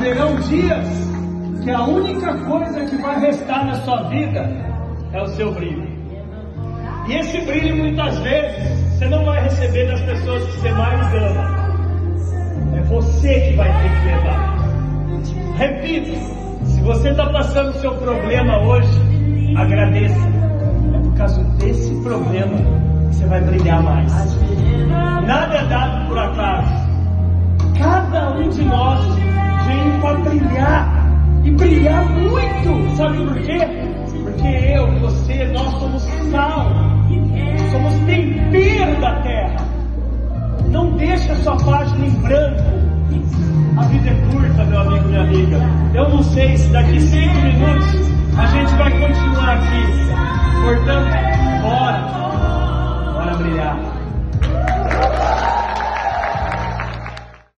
haverão dias que a única coisa que vai restar na sua vida é o seu brilho. E esse brilho muitas vezes você não vai receber das pessoas que você mais ama. É você que vai ter que levar. Repito, se você está passando o seu problema hoje, agradeça. É por causa desse problema que você vai brilhar mais. Nada é dado Por quê? Porque eu, você, nós somos sal, somos tempero da terra. Não deixe a sua página em branco. A vida é curta, meu amigo, minha amiga. Eu não sei se daqui cinco minutos